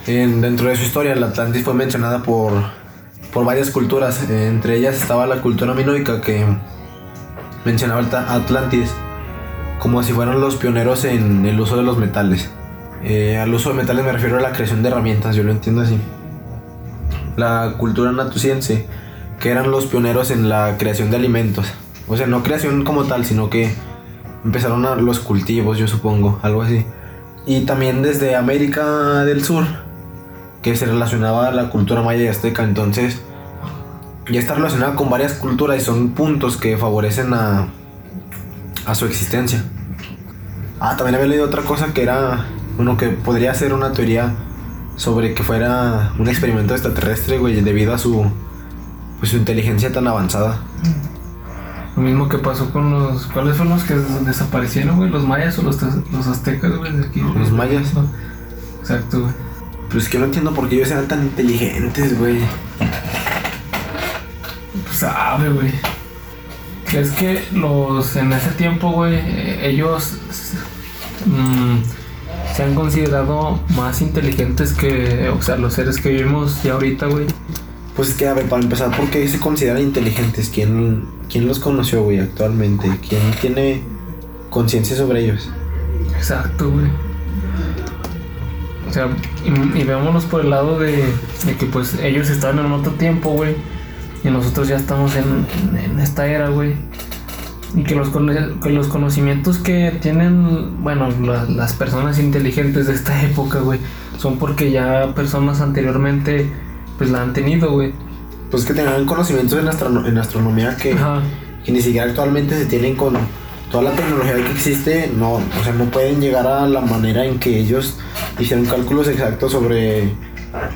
En- dentro de su historia, la Atlantis fue mencionada por, por varias culturas. Entre ellas estaba la cultura minoica que mencionaba Atlantis como si fueran los pioneros en el uso de los metales. Eh, al uso de metales me refiero a la creación de herramientas, yo lo entiendo así. La cultura natuciense, que eran los pioneros en la creación de alimentos. O sea, no creación como tal, sino que empezaron los cultivos, yo supongo, algo así. Y también desde América del Sur, que se relacionaba a la cultura maya y azteca. Entonces, ya está relacionada con varias culturas y son puntos que favorecen a, a su existencia. Ah, también había leído otra cosa que era, bueno, que podría ser una teoría sobre que fuera un experimento extraterrestre, güey, debido a su, pues, su inteligencia tan avanzada. Lo mismo que pasó con los... ¿Cuáles fueron los que des- desaparecieron, güey? ¿Los mayas o los, los aztecas, güey? De aquí. Los mayas. Exacto, güey. Pero es que no entiendo por qué ellos eran tan inteligentes, güey. Pues sabe, güey. Es que los... En ese tiempo, güey, eh, ellos... mm, se han considerado más inteligentes que... O sea, los seres que vivimos ya ahorita, güey. Pues es que, a ver, para empezar, ¿por qué se consideran inteligentes? ¿Quién, quién los conoció, güey, actualmente? ¿Quién tiene conciencia sobre ellos? Exacto, güey. O sea, y, y veámonos por el lado de, de que pues ellos están en otro tiempo, güey. Y nosotros ya estamos en, en- esta era, güey. Y que los, que los conocimientos que tienen, bueno, la- las personas inteligentes de esta época, güey, son porque ya personas anteriormente, pues la han tenido, güey. Pues que tenían conocimientos en, astrono- en astronomía que, Ajá. que ni siquiera actualmente se tienen con toda la tecnología que existe. No, o sea, no pueden llegar a la manera en que ellos hicieron cálculos exactos sobre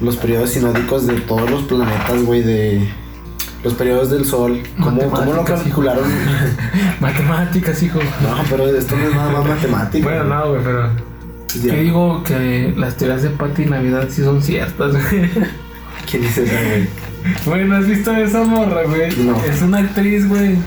los periodos sinódicos de todos los planetas, güey, de los periodos del Sol. ¿Cómo, cómo lo calcularon? Matemáticas, hijo. no, pero esto no es nada más matemático. Bueno, no, güey, pero... Yo digo que las teorías de Pati Navidad sí son ciertas, güey. ¿Quién dice eso, güey? Güey, ¿no has visto esa morra, güey? No. Es una actriz, güey.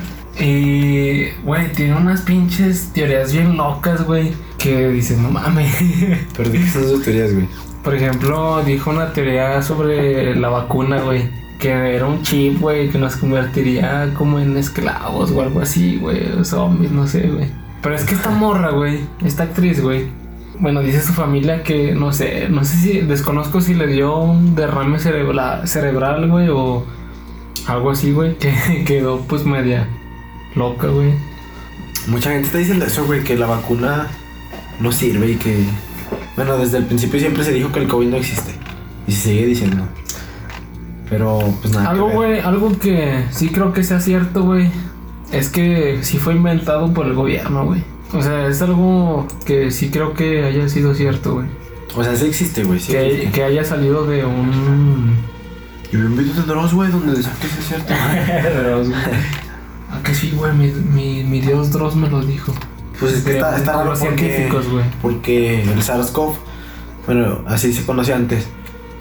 Y, güey, tiene unas pinches teorías bien locas, güey. que dices, no mames. Pero ¿de qué son sus teorías, güey? Por ejemplo, dijo una teoría sobre la vacuna, güey. Que era un chip, güey, que nos convertiría como en esclavos o algo así, güey. O zombies, no sé, güey. Pero es que esta morra, güey, esta actriz, güey. Bueno, dice su familia que, no sé, no sé si, desconozco si le dio un derrame cerebral, cerebral güey, o algo así, güey, que quedó pues media loca, güey. Mucha gente está diciendo eso, güey, que la vacuna no sirve y que... Bueno, desde el principio siempre se dijo que el COVID no existe. Y se sigue diciendo. Pero, pues nada. Algo, güey, algo que sí creo que sea cierto, güey, es que sí fue inventado por el gobierno, güey. O sea, es algo que sí creo que haya sido cierto, güey. O sea, sí existe, güey. Sí que, existe. que haya salido de un... Y un video de Dross, güey, donde decía que sí es cierto. Dross, güey. Ah, que sí, güey, mi, mi, mi dios Dross me lo dijo. Pues es que está, está raro porque, científicos, güey. porque el SARS-CoV, bueno, así se conocía antes.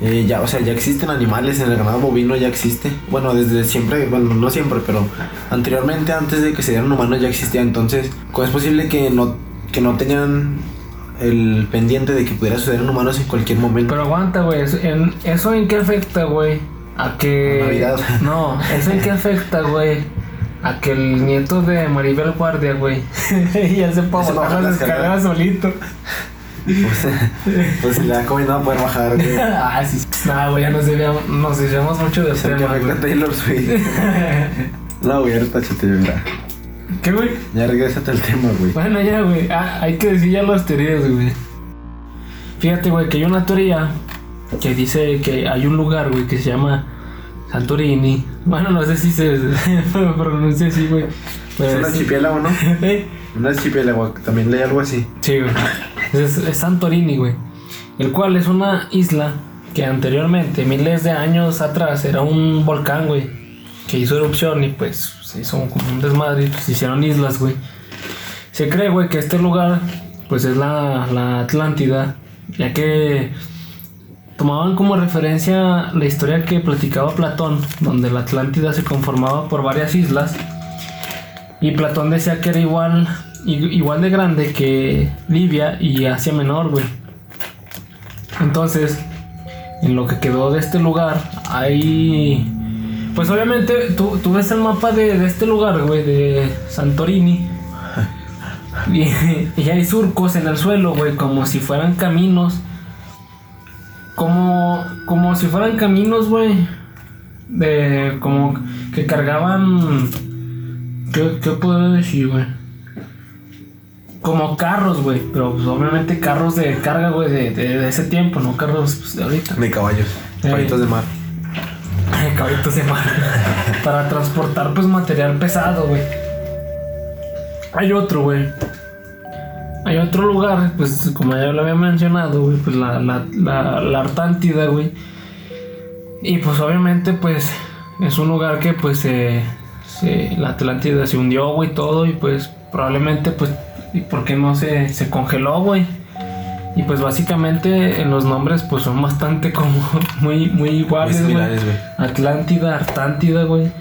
Eh, ya, o sea, ya existen animales en el ganado bovino, ya existe. Bueno, desde siempre, bueno, no siempre, pero anteriormente, antes de que se dieran humanos, ya existía. Entonces, ¿cómo es posible que no, que no tenían el pendiente de que pudiera suceder en humanos en cualquier momento? Pero aguanta, güey. ¿eso en, ¿Eso en qué afecta, güey? A que... A Navidad. No, ¿eso en qué afecta, güey? A que el nieto de Maribel Guardia, güey, ya sepa Se bajar baja las las escaleras solito. Pues, pues si le da COVID no va a poder bajar, güey. ah, sí. Nah, güey, ya nos desviamos, nos mucho Es el que tema, afecta a güey. Taylor Swift. No, güey, ahorita échate, mira. ¿Qué, güey? Ya regrésate al tema, güey. Bueno, ya, güey. Ah, hay que decir ya las teorías, güey. Fíjate, güey, que hay una teoría que dice que hay un lugar, güey, que se llama Santorini. Bueno, no sé si se pronuncia así, güey. Es Pero un sí. archipiélago, ¿no? ¿Eh? Un archipiélago, también leí algo así. Sí, güey. Es, Santorini, güey. El cual es una isla que anteriormente, miles de años atrás, era un volcán, güey. Que hizo erupción y pues se hizo como un desmadre y pues, se hicieron islas, güey. Se cree, güey, que este lugar, pues es la, la Atlántida, ya que tomaban como referencia la historia que platicaba Platón, donde la Atlántida se conformaba por varias islas. Y Platón decía que era igual, igual de grande que Libia y Asia Menor, güey. Entonces, en lo que quedó de este lugar, hay... Pues obviamente tú, tú ves el mapa de, de este lugar, güey, de Santorini. Y, y hay surcos en el suelo, güey, como si fueran caminos. Como, como si fueran caminos, güey. De, como que cargaban... ¿Qué, qué puedo decir, güey? Como carros, güey. Pero pues, obviamente carros de carga, güey, de, de- de ese tiempo, no carros pues, de ahorita. De caballos. Eh. Caballitos de mar. Caballitos de mar. para transportar, pues, material pesado, güey. Hay otro, güey. Hay otro lugar, pues, como ya lo había mencionado, güey, pues la, la, la, la Artántida, güey. Y pues, obviamente, pues, es un lugar que, pues, se, se- la Atlántida se hundió, güey, todo, y pues, probablemente, pues, ¿y por qué no se, se congeló, güey? Y pues, básicamente, en los nombres, pues, son bastante como muy, muy iguales, güey. Atlántida, Artántida, güey.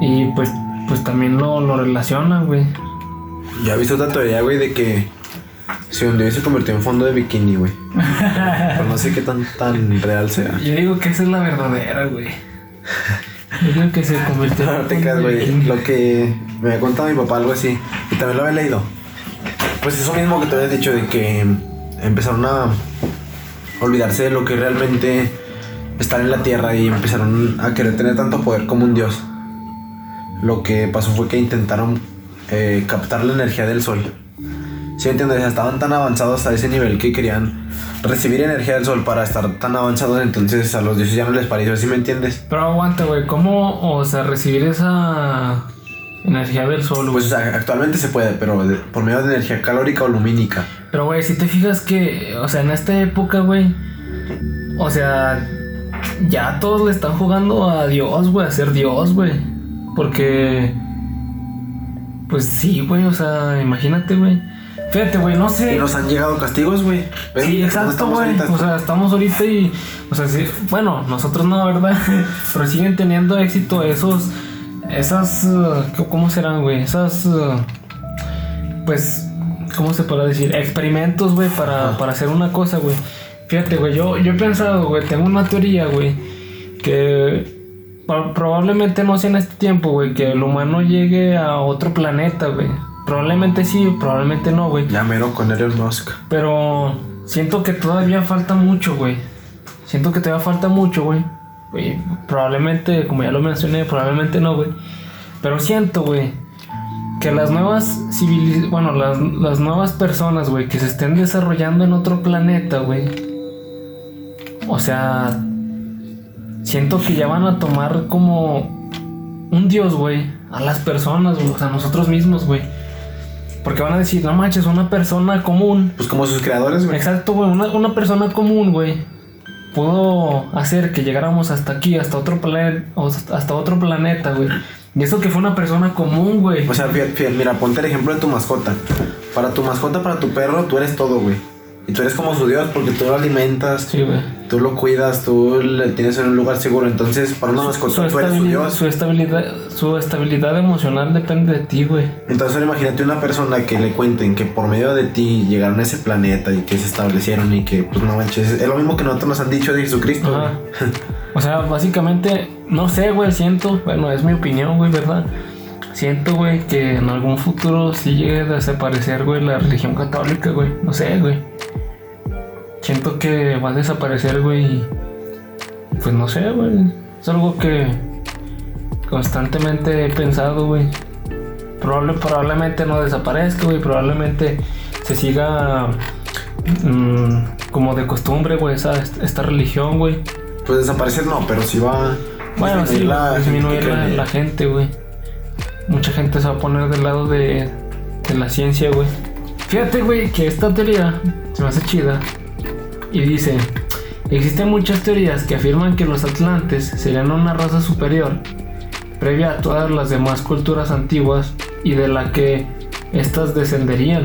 Y pues, pues también lo, lo relacionan, güey. Ya he visto otra teoría, güey, de que se hundió y se convirtió en fondo de bikini, güey. Pero no sé qué tan, tan real sea. Yo digo que esa es la verdadera, güey. Yo digo que se convirtió No te creas, güey. Lo que me había contado mi papá, algo así. Y también lo había leído. Pues eso mismo que te había dicho, de que empezaron a olvidarse de lo que realmente estar en la tierra y empezaron a querer tener tanto poder como un dios. Lo que pasó fue que intentaron eh, captar la energía del sol. ¿Sí me entiendes? Estaban tan avanzados a ese nivel que querían recibir energía del sol para estar tan avanzados, entonces a los dioses ya no les pareció, ¿sí me entiendes? Pero aguanta, güey. ¿Cómo, o sea, recibir esa energía del sol, güey? Pues o sea, actualmente se puede, pero por medio de energía calórica o lumínica. Pero, güey, si te fijas que, o sea, en esta época, güey, o sea, ya todos le están jugando a Dios, güey, a ser Dios, güey. Porque, pues sí, güey, o sea, imagínate, güey. Fíjate, güey, no sé. Y nos han llegado castigos, güey. Sí, ¿Cómo exacto, güey. O sea, estamos ahorita y. O sea, sí. Bueno, nosotros no, ¿verdad? Pero siguen teniendo éxito esos. Esas. uh, ¿Cómo serán, güey? Esas. uh, pues. ¿cómo se puede decir? Experimentos, güey, para, para hacer una cosa, güey. Fíjate, güey, yo, yo he pensado, güey, tengo una teoría, güey, que probablemente no sea en este tiempo, güey, que el humano llegue a otro planeta, güey. Probablemente sí, probablemente no, güey. Ya mero con Elon Musk. Pero siento que todavía falta mucho, güey. Siento que todavía falta mucho, güey. Probablemente, como ya lo mencioné, probablemente no, güey. Pero siento, güey, que las nuevas civilizaciones, bueno, las, las nuevas personas, güey, que se estén desarrollando en otro planeta, güey. O sea, siento que ya van a tomar como un dios, güey, a las personas, güey, o sea, a nosotros mismos, güey. Porque van a decir, no manches, una persona común. Pues como sus creadores, güey. Exacto, güey, una, una persona común, güey. Pudo hacer que llegáramos hasta aquí, hasta otro planeta, hasta otro planeta, güey. Y eso que fue una persona común, güey. O sea, mira, ponte el ejemplo de tu mascota. Para tu mascota, para tu perro, tú eres todo, güey. Y tú eres como su Dios porque tú lo alimentas, sí, tú lo cuidas, tú le tienes en un lugar seguro. Entonces, para una mascota, tú eres su Dios. Su estabilidad, su estabilidad emocional depende de ti, güey. Entonces, imagínate una persona que le cuenten que por medio de ti llegaron a ese planeta y que se establecieron y que, pues no manches, es lo mismo que nosotros nos han dicho de Jesucristo. o sea, básicamente, no sé, güey, siento, bueno, es mi opinión, güey, ¿verdad? Siento, güey, que en algún futuro sí llegue a desaparecer, güey, la religión católica, güey. No sé, güey. Siento que va a desaparecer, güey. Pues no sé, güey. Es algo que constantemente he pensado, güey. probablemente no desaparezca, güey. Probablemente se siga mm, como de costumbre, güey, esta religión, güey. Pues desaparecer no, pero si va bueno, sí, la, disminuir la, gente, güey. Mucha gente se va a poner del lado de, de la ciencia, güey. Fíjate, güey, que esta teoría se me hace chida. Y dice, existen muchas teorías que afirman que los atlantes serían una raza superior, previa a todas las demás culturas antiguas y de la que éstas descenderían.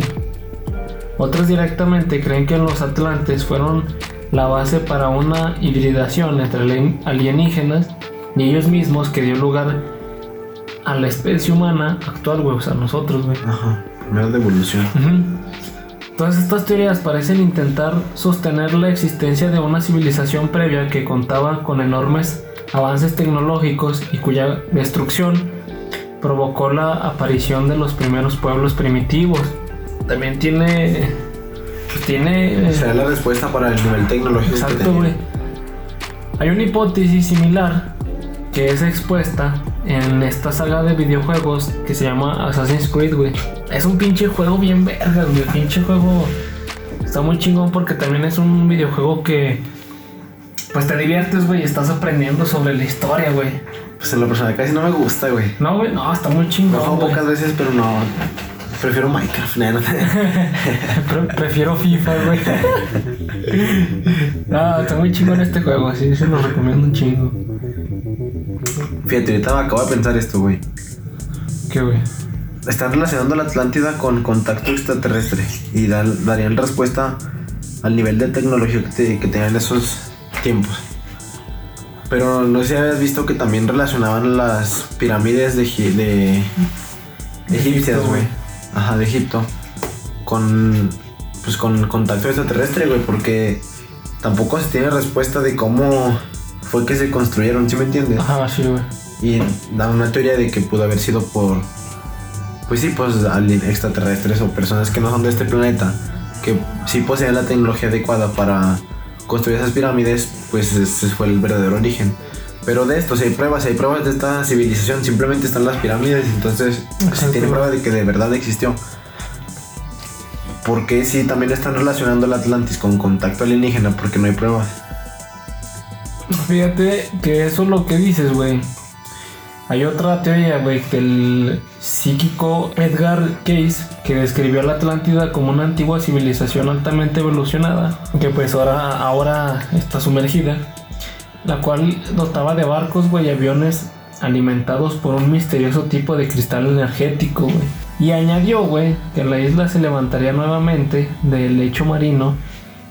Otras directamente creen que los atlantes fueron la base para una hibridación entre alienígenas y ellos mismos que dio lugar a la especie humana actual, güey, o sea, nosotros, güey. Ajá, primero de evolución. Todas estas teorías parecen intentar sostener la existencia de una civilización previa que contaba con enormes avances tecnológicos y cuya destrucción provocó la aparición de los primeros pueblos primitivos. También tiene tiene. Será la respuesta para el nivel tecnológico. Exacto, güey. Hay una hipótesis similar que es expuesta en esta saga de videojuegos que se llama Assassin's Creed, güey. Es un pinche juego bien verga, güey. Pinche juego está muy chingón porque también es un videojuego que. Pues te diviertes, güey, y estás aprendiendo sobre la historia, güey. Pues en la persona casi no me gusta, güey. No, güey, no, está muy chingón. Lo pocas veces, pero no. Prefiero Minecraft, no, Prefiero FIFA, güey. no, está muy chingón este juego, así se lo recomiendo un chingo. Fíjate, ahorita acabo de pensar esto, güey. ¿Qué, güey? Están relacionando la Atlántida con contacto extraterrestre y darían respuesta al nivel de tecnología que, que tenían en esos tiempos. Pero no sé si habías visto que también relacionaban las pirámides de, de egipcias, güey ajá, de Egipto, con, pues con contacto extraterrestre, güey, porque tampoco se tiene respuesta de cómo fue que se construyeron, ¿sí me entiendes? Ajá, sí, güey. Y da una teoría de que pudo haber sido por, pues sí, pues extraterrestres o personas que no son de este planeta, que sí poseen la tecnología adecuada para construir esas pirámides, pues ese fue el verdadero origen. Pero de esto, si hay pruebas, si hay pruebas de esta civilización, simplemente están las pirámides, entonces se tiene prueba de que de verdad existió. Porque si también están relacionando el Atlantis con contacto alienígena? Porque no hay pruebas. Fíjate que eso es lo que dices, güey. Hay otra teoría, güey, que el psíquico Edgar Case, que describió a la Atlántida como una antigua civilización altamente evolucionada, que pues ahora, ahora está sumergida la cual dotaba de barcos, y aviones alimentados por un misterioso tipo de cristal energético, güey. Y añadió, güey, que la isla se levantaría nuevamente del lecho marino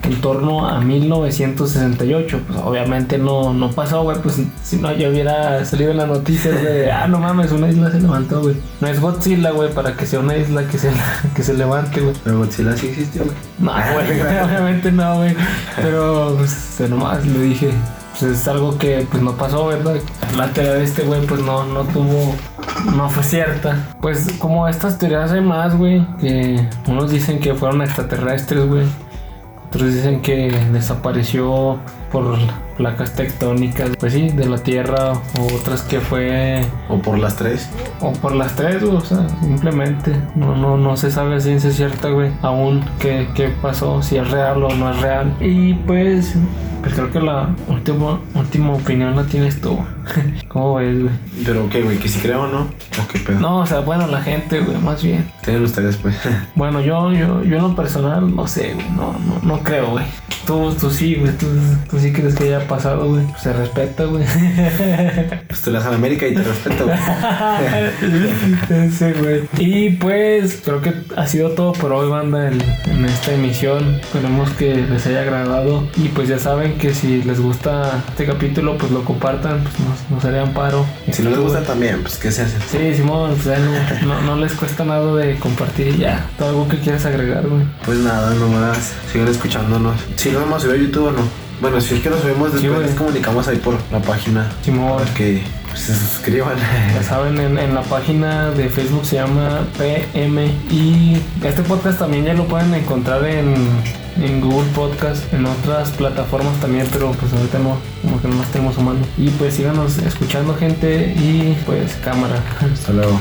en torno a 1968. Pues obviamente no, no pasó, güey. Pues si no, ya hubiera salido en las noticias de, ah, no mames, una isla se levantó, güey. No es Godzilla, güey, para que sea una isla que se, que se levante, güey. Pero Godzilla sí existió, güey. No, güey, obviamente no, güey. Pero, pues, nomás le dije, pues es algo que pues no pasó, ¿verdad? La teoría de este güey pues no, no tuvo, no fue cierta. Pues como estas teorías hay más, güey, que unos dicen que fueron extraterrestres, güey. Otros dicen que desapareció por placas tectónicas, pues sí, de la Tierra, o otras que fue... O por las tres. O por las tres, o sea, simplemente. No, no, no se sabe a ciencia cierta, güey, aún qué, qué pasó, si es real o no es real. Y pues pues creo que la última, última opinión la tienes tú. ¿Cómo ves, güey? Pero qué, güey, que si creo o no. ¿O qué pedo? No, o sea, bueno, la gente, güey, más bien. Tienen ustedes, pues. bueno, yo, yo, yo en lo personal, no sé, güey. No, no, no creo, güey. Tú, tú sí, güey. Tú, tú sí crees que haya pasado, güey. Pues se respeta, güey. pues tú las en América y te respeto, güey. sí, güey. Y pues, creo que ha sido todo por hoy, banda, en, en esta emisión. Esperemos que les haya agradado. Y pues ya saben que si les gusta este capítulo, pues lo compartan, pues nos, nos harían paro. Y si no les gusta también, pues ¿qué se hace? Sí, Simón, pues no, no, les cuesta nada de compartir ya. ¿Todo algo que quieras agregar, güey? Pues nada, nomás sigan escuchándonos. Si lo vamos a subir a YouTube o no. Bueno, si es que nos subimos después, les comunicamos ahí por la página. Simón. Para que pues, se suscriban. Ya saben, en, en, la página de Facebook se llama PM y este podcast también ya lo pueden encontrar en en Google Podcast, en otras plataformas también, pero pues ahorita no, como que no las tenemos a mano. Y pues síganos escuchando gente y pues cámara. Hasta luego.